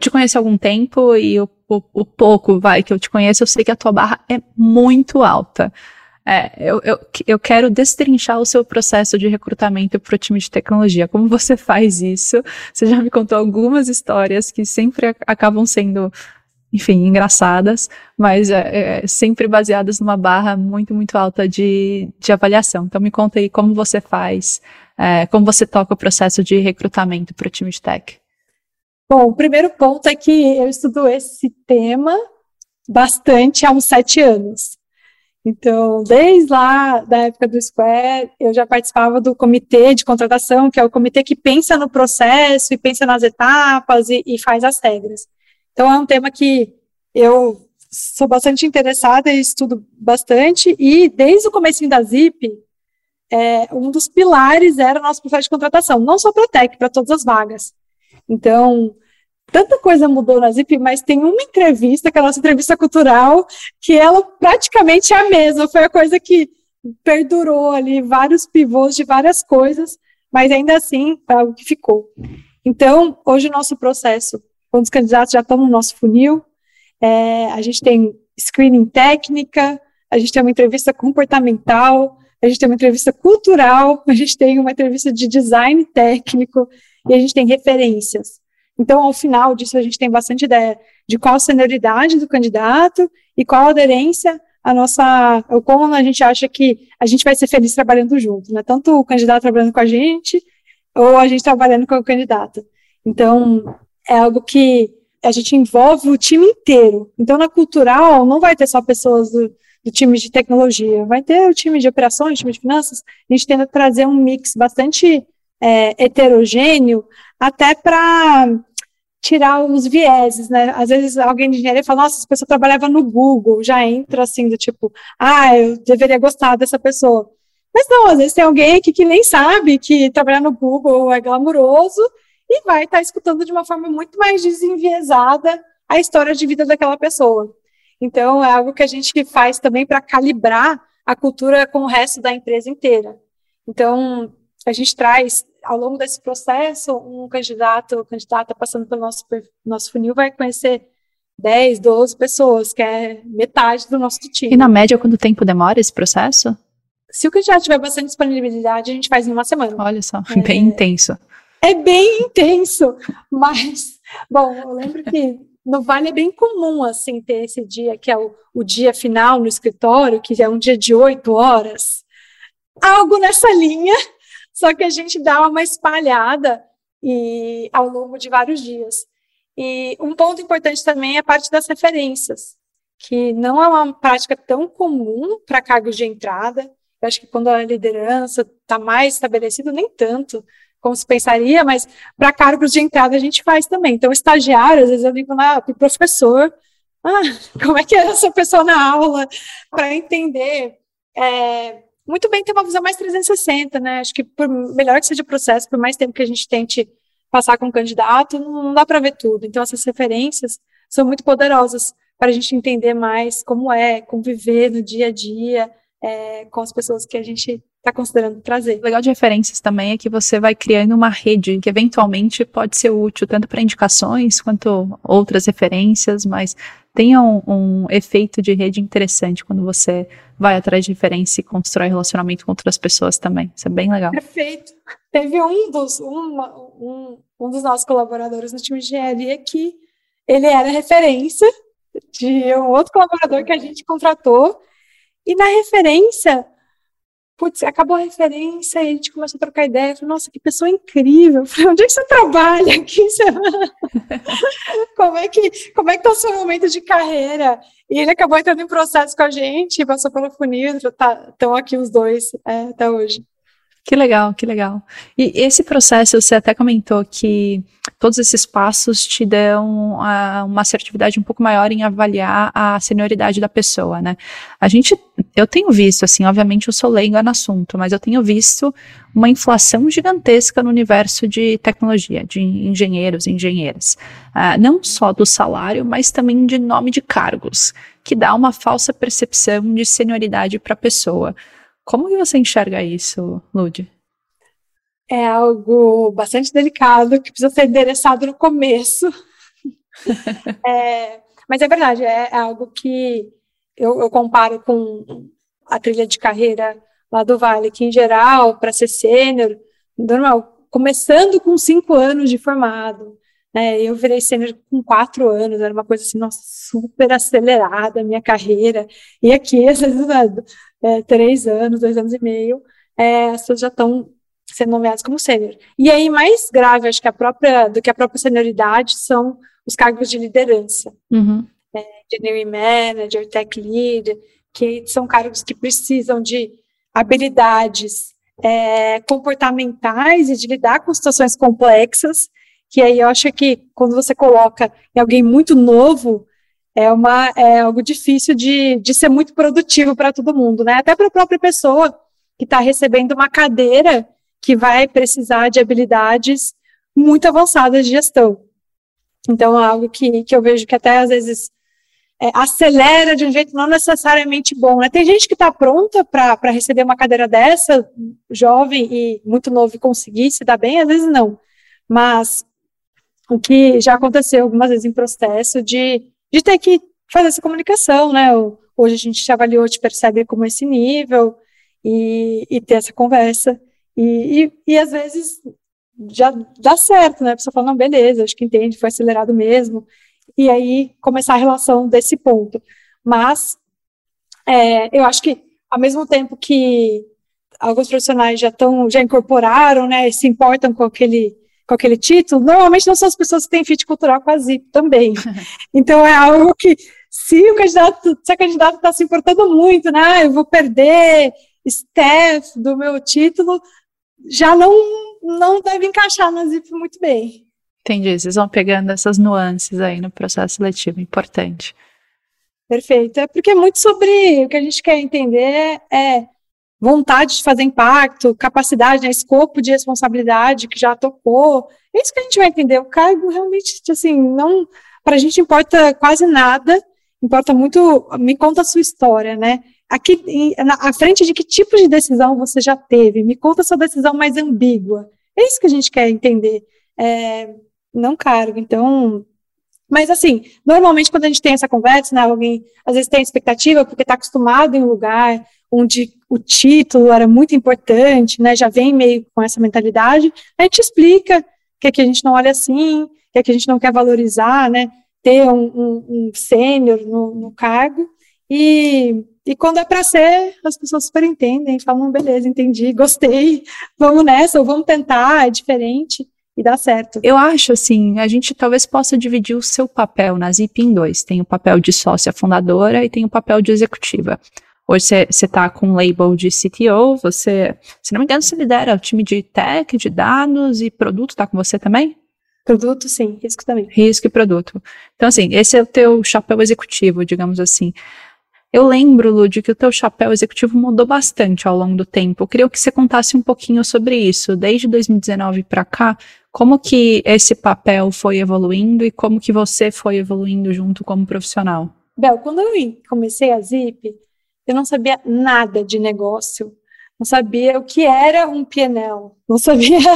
te conhece há algum tempo e o, o, o, pouco, vai, que eu te conheço, eu sei que a tua barra é muito alta. É, eu, eu, eu quero destrinchar o seu processo de recrutamento para o time de tecnologia. Como você faz isso? Você já me contou algumas histórias que sempre acabam sendo, enfim, engraçadas, mas é, é, sempre baseadas numa barra muito, muito alta de, de avaliação. Então me conta aí como você faz é, como você toca o processo de recrutamento para o time de tech? Bom, o primeiro ponto é que eu estudo esse tema bastante há uns sete anos. Então, desde lá da época do Square, eu já participava do comitê de contratação, que é o comitê que pensa no processo e pensa nas etapas e, e faz as regras. Então, é um tema que eu sou bastante interessada e estudo bastante, e desde o começo da Zip, é, um dos pilares era o nosso processo de contratação, não só para a Tech, para todas as vagas. Então, tanta coisa mudou na Zip, mas tem uma entrevista, que é a nossa entrevista cultural, que ela praticamente é a mesma, foi a coisa que perdurou ali, vários pivôs de várias coisas, mas ainda assim, é algo que ficou. Então, hoje o nosso processo, quando os candidatos já estão no nosso funil, é, a gente tem screening técnica, a gente tem uma entrevista comportamental, a gente tem uma entrevista cultural, a gente tem uma entrevista de design técnico e a gente tem referências. Então, ao final disso, a gente tem bastante ideia de qual a senioridade do candidato e qual a aderência a nossa, ou como a gente acha que a gente vai ser feliz trabalhando junto, né? Tanto o candidato trabalhando com a gente, ou a gente trabalhando com o candidato. Então, é algo que a gente envolve o time inteiro. Então, na cultural, não vai ter só pessoas do, do time de tecnologia, vai ter o time de operações, o time de finanças, a gente tenta trazer um mix bastante é, heterogêneo, até para tirar os vieses, né? Às vezes alguém de engenharia fala, nossa, essa pessoa trabalhava no Google, já entra assim, do tipo, ah, eu deveria gostar dessa pessoa. Mas não, às vezes tem alguém aqui que nem sabe que trabalhar no Google é glamuroso e vai estar tá escutando de uma forma muito mais desenviesada a história de vida daquela pessoa. Então, é algo que a gente faz também para calibrar a cultura com o resto da empresa inteira. Então, a gente traz, ao longo desse processo, um candidato, candidata passando pelo nosso, nosso funil vai conhecer 10, 12 pessoas, que é metade do nosso time. E na média, quanto tempo demora esse processo? Se o candidato tiver bastante disponibilidade, a gente faz em uma semana. Olha só, é, bem intenso. É bem intenso, mas, bom, eu lembro que no Vale é bem comum, assim, ter esse dia, que é o, o dia final no escritório, que é um dia de oito horas. Algo nessa linha, só que a gente dá uma espalhada e, ao longo de vários dias. E um ponto importante também é a parte das referências, que não é uma prática tão comum para cargos de entrada. Eu acho que quando a liderança está mais estabelecida, nem tanto como se pensaria, mas para cargos de entrada a gente faz também. Então, estagiário, às vezes eu ligo lá o professor, ah, (laughs) como é que é essa pessoa na aula, para entender. É, muito bem ter uma visão mais 360, né? Acho que por melhor que seja o processo, por mais tempo que a gente tente passar com o candidato, não dá para ver tudo. Então, essas referências são muito poderosas para a gente entender mais como é conviver no dia a dia é, com as pessoas que a gente está considerando trazer. O legal de referências também é que você vai criando uma rede que eventualmente pode ser útil tanto para indicações quanto outras referências, mas tem um, um, efeito de rede interessante quando você vai atrás de referência e constrói relacionamento com outras pessoas também. Isso é bem legal. Perfeito. Teve um dos, uma, um, um dos nossos colaboradores no time de engenharia que ele era referência de um outro colaborador que a gente contratou, e na referência putz, acabou a referência, e a gente começou a trocar ideia, falei, nossa, que pessoa incrível, (laughs) falei, onde é que você trabalha aqui? (laughs) como é que como é que tá o seu momento de carreira? E ele acabou entrando em processo com a gente, passou pelo funil, estão tá, aqui os dois é, até hoje. Que legal, que legal. E esse processo, você até comentou que todos esses passos te dão uh, uma assertividade um pouco maior em avaliar a senioridade da pessoa, né? A gente, eu tenho visto, assim, obviamente eu sou leiga no assunto, mas eu tenho visto uma inflação gigantesca no universo de tecnologia, de engenheiros e engenheiras. Uh, não só do salário, mas também de nome de cargos, que dá uma falsa percepção de senioridade para a pessoa. Como que você enxerga isso, Lud? É algo bastante delicado que precisa ser endereçado no começo. (laughs) é, mas é verdade, é, algo que eu, eu, comparo com a trilha de carreira lá do Vale, que em geral, para ser sênior, normal, começando com cinco anos de formado, né, eu virei sênior com quatro anos, era uma coisa assim, nossa, super acelerada a minha carreira, e aqui, (laughs) às vezes, é, três anos, dois anos e meio, é, as pessoas já estão sendo nomeadas como sênior. E aí, mais grave, acho que a própria, do que a própria senioridade, são os cargos de liderança. Uhum. É, engineering manager, tech lead, que são cargos que precisam de habilidades é, comportamentais e de lidar com situações complexas, que aí eu acho que quando você coloca em alguém muito novo, é, uma, é algo difícil de, de ser muito produtivo para todo mundo, né? Até para a própria pessoa que está recebendo uma cadeira que vai precisar de habilidades muito avançadas de gestão. Então, é algo que, que eu vejo que até às vezes é, acelera de um jeito não necessariamente bom. Né? Tem gente que está pronta para receber uma cadeira dessa, jovem e muito novo, e conseguir se dar bem, às vezes não. Mas o que já aconteceu algumas vezes em processo de de ter que fazer essa comunicação, né? Hoje a gente te avaliou, te percebe como esse nível e, e ter essa conversa. E, e, e, às vezes já dá certo, né? A pessoa fala, não, beleza, acho que entende, foi acelerado mesmo. E aí começar a relação desse ponto. Mas é, eu acho que, ao mesmo tempo que alguns profissionais já estão, já incorporaram, né, se importam com aquele com aquele título, normalmente não são as pessoas que têm fit cultural com a ZIP também. (laughs) Então é algo que, se o candidato, se a candidata está se importando muito, né, ah, eu vou perder staff do meu título, já não, não deve encaixar na ZIP muito bem. Entendi, vocês vão pegando essas nuances aí no processo seletivo, importante. Perfeito, é porque é muito sobre o que a gente quer entender é vontade de fazer impacto, capacidade, né, escopo de responsabilidade que já tocou. É isso que a gente vai entender. O cargo realmente, assim, não. Para a gente importa quase nada, importa muito. Me conta a sua história, né? Aqui, na, à frente de que tipo de decisão você já teve? Me conta a sua decisão mais ambígua. É isso que a gente quer entender. É, não cargo. Então, mas assim, normalmente quando a gente tem essa conversa, né, alguém às vezes tem expectativa porque está acostumado em um lugar onde o título era muito importante, né, já vem meio com essa mentalidade, a gente explica que, a gente não olha assim, que, que a gente não quer valorizar, né, ter um, um, um sênior no, no, cargo, e, e quando é para ser, as pessoas super entendem, falam, beleza, entendi, gostei, vamos nessa, ou vamos tentar, é diferente, e dá certo. Eu acho assim, a gente talvez possa dividir o seu papel na ZIP em dois. Tem o papel de sócia fundadora e tem o papel de executiva. Hoje você está com um label de CTO, você, se não me engano, você lidera o time de tech, de dados e produto, está com você também? Produto, sim, risco também. Risco e produto. Então, assim, esse é o teu chapéu executivo, digamos assim. Eu lembro, Lud, que o teu chapéu executivo mudou bastante ao longo do tempo. Eu queria que você contasse um pouquinho sobre isso. Desde 2019 para cá, como que esse papel foi evoluindo e como que você foi evoluindo junto como profissional? Bel, quando eu comecei a Zip, eu não sabia nada de negócio, não sabia o que era um PNL, não sabia. (laughs)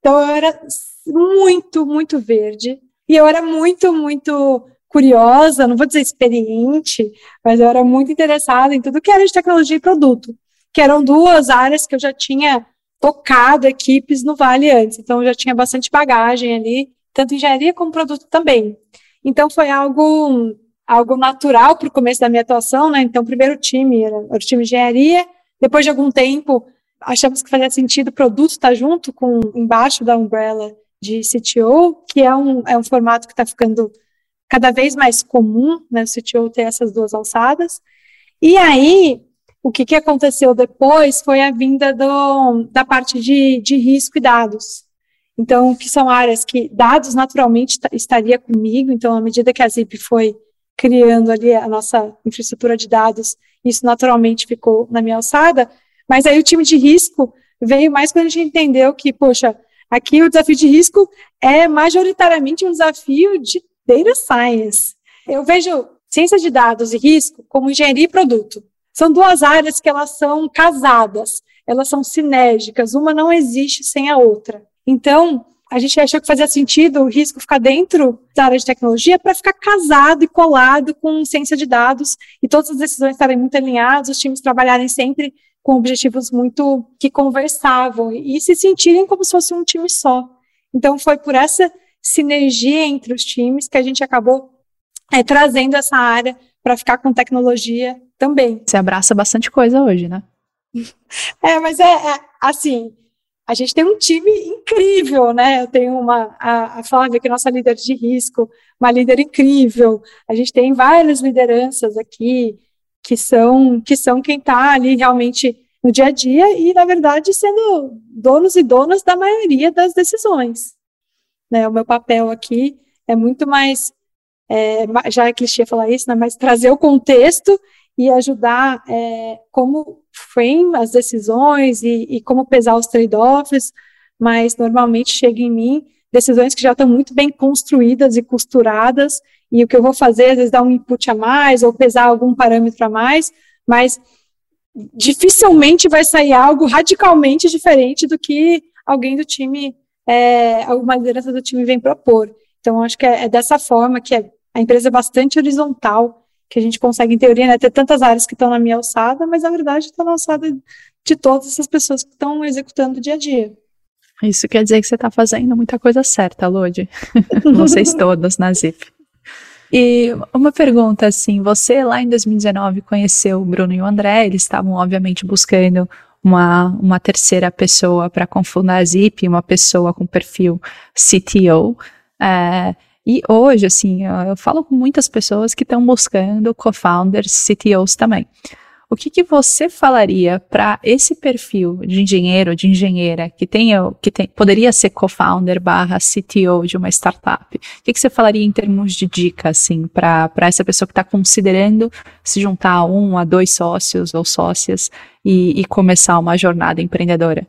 Então eu era muito, muito verde. E eu era muito, muito curiosa, não vou dizer experiente, mas eu era muito interessada em tudo que era de tecnologia e produto, que eram duas áreas que eu já tinha tocado equipes no Vale antes, então eu já tinha bastante bagagem ali, tanto engenharia como produto também. Então foi algo algo natural para o começo da minha atuação, né? Então, primeiro time era, era o time de engenharia, depois de algum tempo achamos que fazia sentido o produto estar junto com embaixo da umbrella de CTO, que é um, é um formato que está ficando cada vez mais comum, né, o CTO ter essas duas alçadas. E aí, o que, que aconteceu depois foi a vinda do, da parte de, de risco e dados. Então, que são áreas que dados naturalmente estaria comigo, então, à medida que a Zip foi criando ali a nossa infraestrutura de dados, isso naturalmente ficou na minha alçada, mas aí o time de risco veio mais quando a gente entendeu que, poxa, aqui o desafio de risco é majoritariamente um desafio de data science. Eu vejo ciência de dados e risco como engenharia e produto. São duas áreas que elas são casadas, elas são sinérgicas, uma não existe sem a outra. Então, a gente achou que fazia sentido o risco ficar dentro da área de tecnologia para ficar casado e colado com ciência de dados e todas as decisões estarem muito alinhadas, os times trabalharem sempre com objetivos muito que conversavam e se sentirem como se fosse um time só. Então foi por essa sinergia entre os times que a gente acabou é, trazendo essa área para ficar com tecnologia também. Você abraça bastante coisa hoje, né? (laughs) É, mas é, é assim, a gente tem um time incrível, né? Eu tenho uma, a, a Flávia, que é nossa líder de risco, uma líder incrível. A gente tem várias lideranças aqui, que são que são quem está ali realmente no dia a dia e, na verdade, sendo donos e donas da maioria das decisões. Né? O meu papel aqui é muito mais, é, já é clichê falar isso, né? mas trazer o contexto e ajudar é, como frame as decisões e, e como pesar os trade-offs, mas normalmente chega em mim decisões que já estão muito bem construídas e costuradas, e o que eu vou fazer, às vezes, dar um input a mais, ou pesar algum parâmetro a mais, mas dificilmente vai sair algo radicalmente diferente do que alguém do time, é, alguma liderança do time vem propor. Então, acho que é, é dessa forma que é, a empresa é bastante horizontal, que a gente consegue, em teoria, né, ter tantas áreas que estão na minha alçada, mas na verdade está na alçada de todas essas pessoas que estão executando o dia a dia. Isso quer dizer que você está fazendo muita coisa certa, Lodi. Vocês todos na Zip. E uma pergunta assim, você lá em 2019 conheceu o Bruno e o André, eles estavam obviamente buscando uma, uma terceira pessoa para confundar a Zip, uma pessoa com perfil CTO. É, e hoje, assim, eu, eu falo com muitas pessoas que estão buscando co-founders, CTOs também. O que, que você falaria para esse perfil de engenheiro, de engenheira, que, tem, que tem, poderia ser co-founder barra CTO de uma startup? O que, que você falaria em termos de dica, assim, para essa pessoa que está considerando se juntar a um, a dois sócios ou sócias e, e começar uma jornada empreendedora?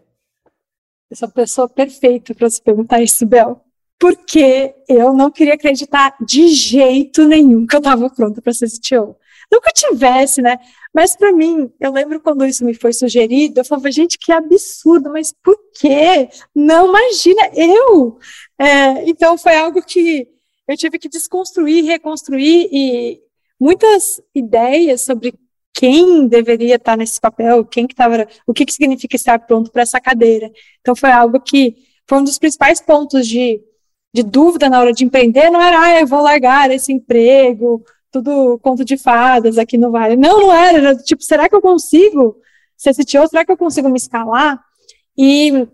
Essa pessoa perfeita para se perguntar isso, Bel porque eu não queria acreditar de jeito nenhum que eu estava pronta para ser CTO. Nunca tivesse, né? Mas para mim, eu lembro quando isso me foi sugerido, eu falava, gente, que absurdo, mas por quê? Não, imagina, eu! É, então foi algo que eu tive que desconstruir, reconstruir e muitas ideias sobre quem deveria estar nesse papel, quem que estava, o que, que significa estar pronto para essa cadeira. Então foi algo que foi um dos principais pontos de, de dúvida na hora de empreender, não era, ah, eu vou largar esse emprego, tudo conto de fadas aqui no Vale. Não, não era, era tipo, será que eu consigo ser CTO? Será que eu consigo me escalar? E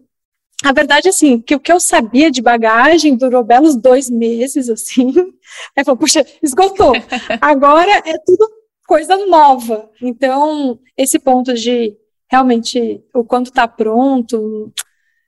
a verdade, assim, que o que eu sabia de bagagem durou belos dois meses, assim. Aí falou, puxa, esgotou. Agora é tudo coisa nova. Então, esse ponto de realmente o quanto está pronto,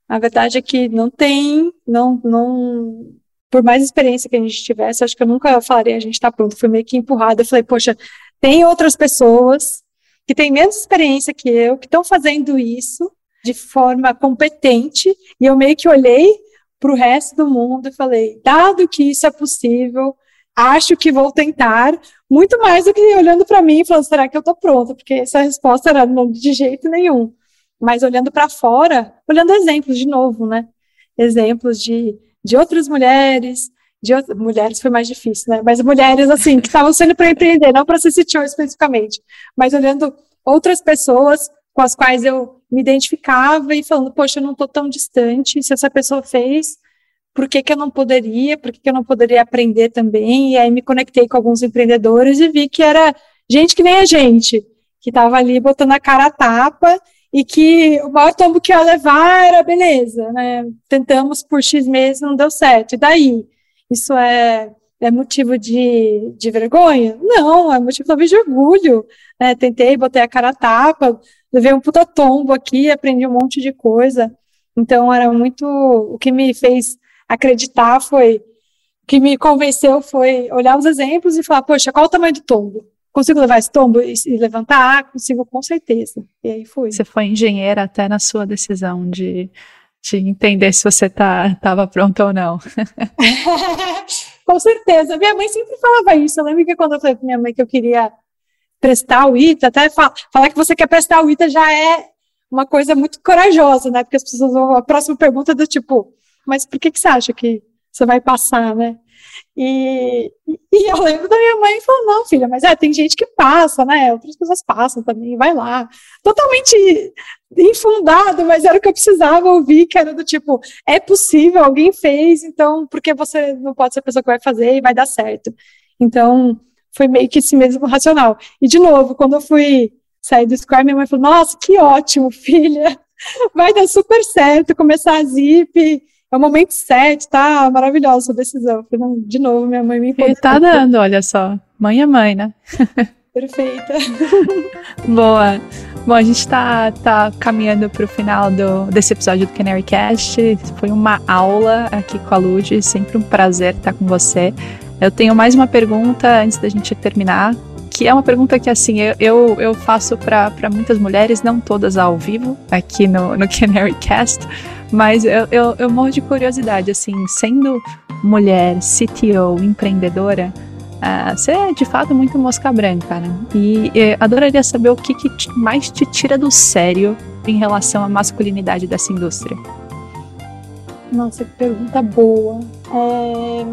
a verdade é que não tem, não, não, por mais experiência que a gente tivesse, acho que eu nunca falaria a gente está pronto. Fui meio que empurrada. Eu falei, poxa, tem outras pessoas que têm menos experiência que eu, que estão fazendo isso de forma competente, e eu meio que olhei para o resto do mundo e falei, dado que isso é possível, acho que vou tentar, muito mais do que olhando para mim e falando, será que eu estou pronta? Porque essa resposta era não, de jeito nenhum. Mas olhando para fora, olhando exemplos de novo, né? Exemplos de, de outras mulheres, de outras, mulheres foi mais difícil, né? Mas mulheres, assim, que estavam sendo para empreender, não para ser CTO especificamente, mas olhando outras pessoas com as quais eu me identificava e falando, poxa, eu não estou tão distante, se essa pessoa fez, por que, que eu não poderia, por que, que eu não poderia aprender também? E aí me conectei com alguns empreendedores e vi que era gente que nem a gente, que estava ali botando a cara a tapa e que o maior tombo que ia levar era beleza, né? Tentamos por X meses, não deu certo. E daí? Isso é, é motivo de, de vergonha? Não, é motivo talvez de orgulho. Né? Tentei, botei a cara a tapa, levei um puta tombo aqui, aprendi um monte de coisa. Então, era muito. O que me fez acreditar foi. O que me convenceu foi olhar os exemplos e falar: poxa, qual o tamanho do tombo? Consigo levar esse tombo e, e levantar? Ah, consigo, com certeza. E aí fui. Você foi engenheira até na sua decisão de de entender se você tá, tava pronto ou não. (laughs) Com certeza. Minha mãe sempre falava isso. Eu lembro que quando eu falei pra minha mãe que eu queria prestar o ITA, até falar, falar que você quer prestar o ITA já é uma coisa muito corajosa, né? Porque as pessoas vão, a próxima pergunta é do tipo, mas por que, que você acha que você vai passar, né? E, e eu lembro da minha mãe falando, não, filha, mas é, tem gente que passa, né? Outras pessoas passam também, vai lá. Totalmente infundado, mas era o que eu precisava ouvir, que era do tipo, é possível, alguém fez, então por que você não pode ser a pessoa que vai fazer e vai dar certo? Então, foi meio que esse mesmo racional. E, de novo, quando eu fui sair do Square, minha mãe falou, nossa, que ótimo, (laughs) filha, vai dar super certo começar a Zip, é o momento certo, tá maravilhosa a decisão. De novo, minha mãe me E tá dando, olha só. Mãe é mãe, né? (laughs) Perfeita. (laughs) Boa. Bom, a gente tá, tá caminhando pro final do, desse episódio do Canary Cast. Foi uma aula aqui com a Lud. Sempre um prazer estar com você. Eu tenho mais uma pergunta antes da gente terminar, que é uma pergunta que, assim, eu, eu, eu faço para muitas mulheres, não todas ao vivo, aqui no, no (laughs) Canary Cast, mas eu, eu, eu morro de curiosidade, assim, sendo mulher, CTO, empreendedora, uh, você é de fato muito mosca branca, né? E adoraria saber o que, que mais te tira do sério em relação à masculinidade dessa indústria. Nossa, que pergunta boa. É...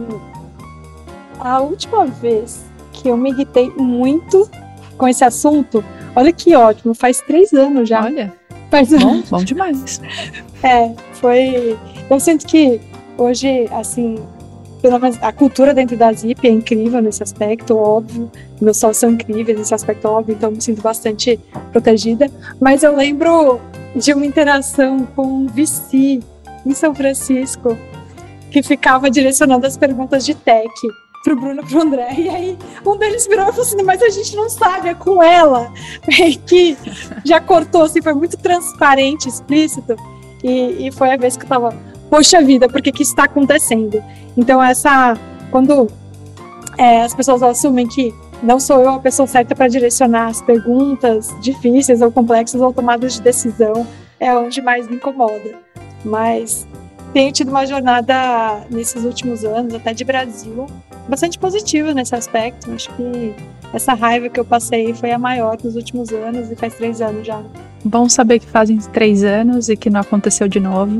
A última vez que eu me irritei muito com esse assunto, olha que ótimo, faz três anos já. Olha. Faz bom, (laughs) bom demais. É, foi. Eu sinto que hoje, assim, pelo menos a cultura dentro da Zip é incrível nesse aspecto, óbvio. Meus sócios são incríveis nesse aspecto, óbvio, então me sinto bastante protegida. Mas eu lembro de uma interação com um VC em São Francisco, que ficava direcionando as perguntas de tech pro Bruno pro André. E aí um deles virou e falou assim: Mas a gente não sabe, é com ela. E (laughs) que já cortou, assim, foi muito transparente, explícito. E, e foi a vez que eu tava, poxa vida, por que que está acontecendo? Então, essa. Quando é, as pessoas assumem que não sou eu a pessoa certa para direcionar as perguntas difíceis ou complexas ou tomadas de decisão, é onde mais me incomoda. Mas tenho tido uma jornada nesses últimos anos, até de Brasil, bastante positiva nesse aspecto. Acho que essa raiva que eu passei foi a maior dos últimos anos e faz três anos já. Bom saber que fazem três anos e que não aconteceu de novo.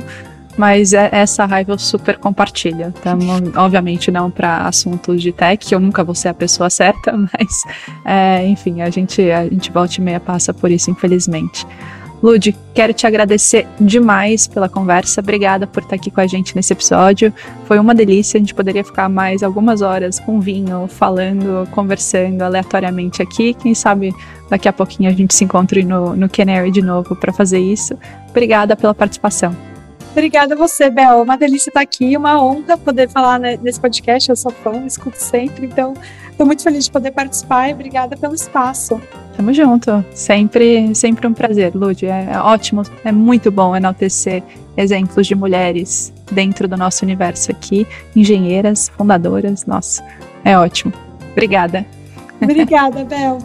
Mas é, essa raiva eu super compartilho. Então, (laughs) obviamente não para assuntos de tech, eu nunca vou ser a pessoa certa, (laughs) mas é, enfim, a gente, a gente volta e meia passa por isso, infelizmente. Lud, quero te agradecer demais pela conversa. Obrigada por estar aqui com a gente nesse episódio. Foi uma delícia. A gente poderia ficar mais algumas horas com vinho, falando, conversando aleatoriamente aqui. Quem sabe daqui a pouquinho a gente se encontre no, no Canary de novo para fazer isso. Obrigada pela participação. Obrigada a você, Bel. Uma delícia estar aqui, uma honra poder falar nesse podcast. Eu sou fã, escuto sempre, então estou muito feliz de poder participar e obrigada pelo espaço. Tamo junto. Sempre, sempre um prazer, Lud. É, é ótimo, é muito bom enaltecer exemplos de mulheres dentro do nosso universo aqui, engenheiras, fundadoras. Nossa, é ótimo. Obrigada. Obrigada, Bel.